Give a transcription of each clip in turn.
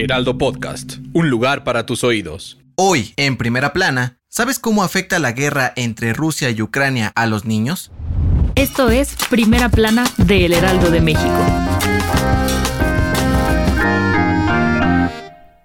Heraldo Podcast, un lugar para tus oídos. Hoy, en primera plana, ¿sabes cómo afecta la guerra entre Rusia y Ucrania a los niños? Esto es Primera Plana de El Heraldo de México.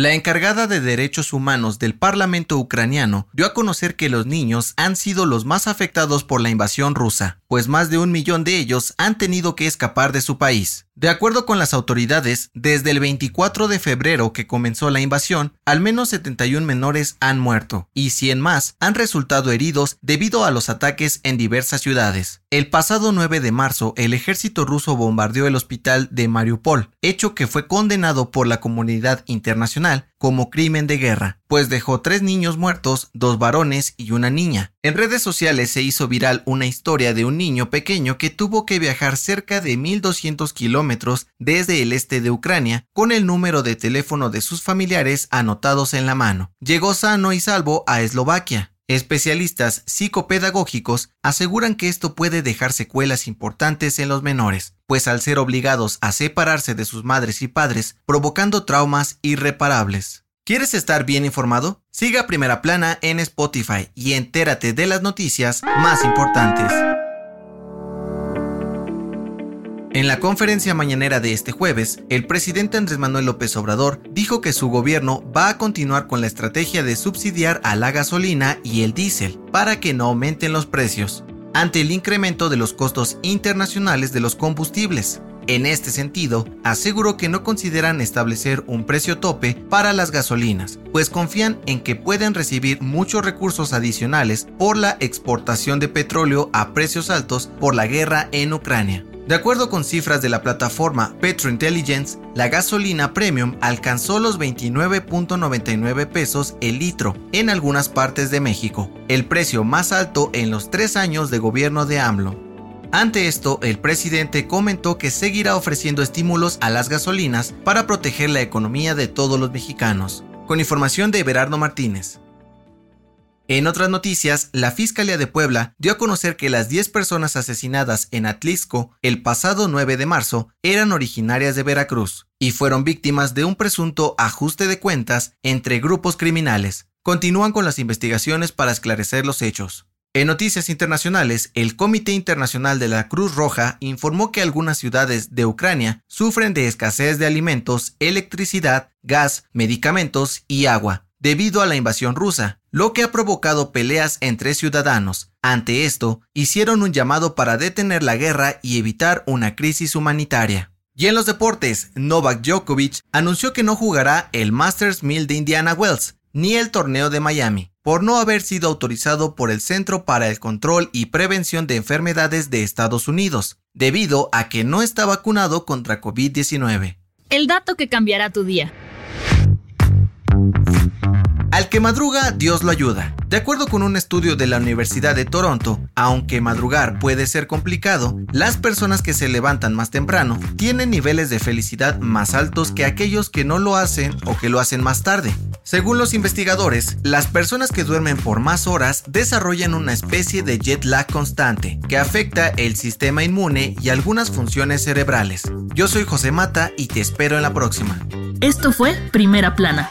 La encargada de derechos humanos del Parlamento ucraniano dio a conocer que los niños han sido los más afectados por la invasión rusa, pues más de un millón de ellos han tenido que escapar de su país. De acuerdo con las autoridades, desde el 24 de febrero que comenzó la invasión, al menos 71 menores han muerto y 100 más han resultado heridos debido a los ataques en diversas ciudades. El pasado 9 de marzo, el ejército ruso bombardeó el hospital de Mariupol, hecho que fue condenado por la comunidad internacional como crimen de guerra, pues dejó tres niños muertos, dos varones y una niña. En redes sociales se hizo viral una historia de un niño pequeño que tuvo que viajar cerca de 1200 kilómetros desde el este de Ucrania con el número de teléfono de sus familiares anotados en la mano. Llegó sano y salvo a Eslovaquia. Especialistas psicopedagógicos aseguran que esto puede dejar secuelas importantes en los menores, pues al ser obligados a separarse de sus madres y padres, provocando traumas irreparables. ¿Quieres estar bien informado? Siga Primera Plana en Spotify y entérate de las noticias más importantes. En la conferencia mañanera de este jueves, el presidente Andrés Manuel López Obrador dijo que su gobierno va a continuar con la estrategia de subsidiar a la gasolina y el diésel para que no aumenten los precios, ante el incremento de los costos internacionales de los combustibles. En este sentido, aseguró que no consideran establecer un precio tope para las gasolinas, pues confían en que pueden recibir muchos recursos adicionales por la exportación de petróleo a precios altos por la guerra en Ucrania. De acuerdo con cifras de la plataforma Petrointelligence, la gasolina premium alcanzó los 29.99 pesos el litro en algunas partes de México, el precio más alto en los tres años de gobierno de AMLO. Ante esto, el presidente comentó que seguirá ofreciendo estímulos a las gasolinas para proteger la economía de todos los mexicanos. Con información de Berardo Martínez. En otras noticias, la Fiscalía de Puebla dio a conocer que las 10 personas asesinadas en Atlisco el pasado 9 de marzo eran originarias de Veracruz y fueron víctimas de un presunto ajuste de cuentas entre grupos criminales. Continúan con las investigaciones para esclarecer los hechos. En noticias internacionales, el Comité Internacional de la Cruz Roja informó que algunas ciudades de Ucrania sufren de escasez de alimentos, electricidad, gas, medicamentos y agua debido a la invasión rusa, lo que ha provocado peleas entre ciudadanos. Ante esto, hicieron un llamado para detener la guerra y evitar una crisis humanitaria. Y en los deportes, Novak Djokovic anunció que no jugará el Masters 1000 de Indiana Wells ni el torneo de Miami, por no haber sido autorizado por el Centro para el Control y Prevención de Enfermedades de Estados Unidos, debido a que no está vacunado contra COVID-19. El dato que cambiará tu día. Al que madruga, Dios lo ayuda. De acuerdo con un estudio de la Universidad de Toronto, aunque madrugar puede ser complicado, las personas que se levantan más temprano tienen niveles de felicidad más altos que aquellos que no lo hacen o que lo hacen más tarde. Según los investigadores, las personas que duermen por más horas desarrollan una especie de jet lag constante que afecta el sistema inmune y algunas funciones cerebrales. Yo soy José Mata y te espero en la próxima. Esto fue Primera Plana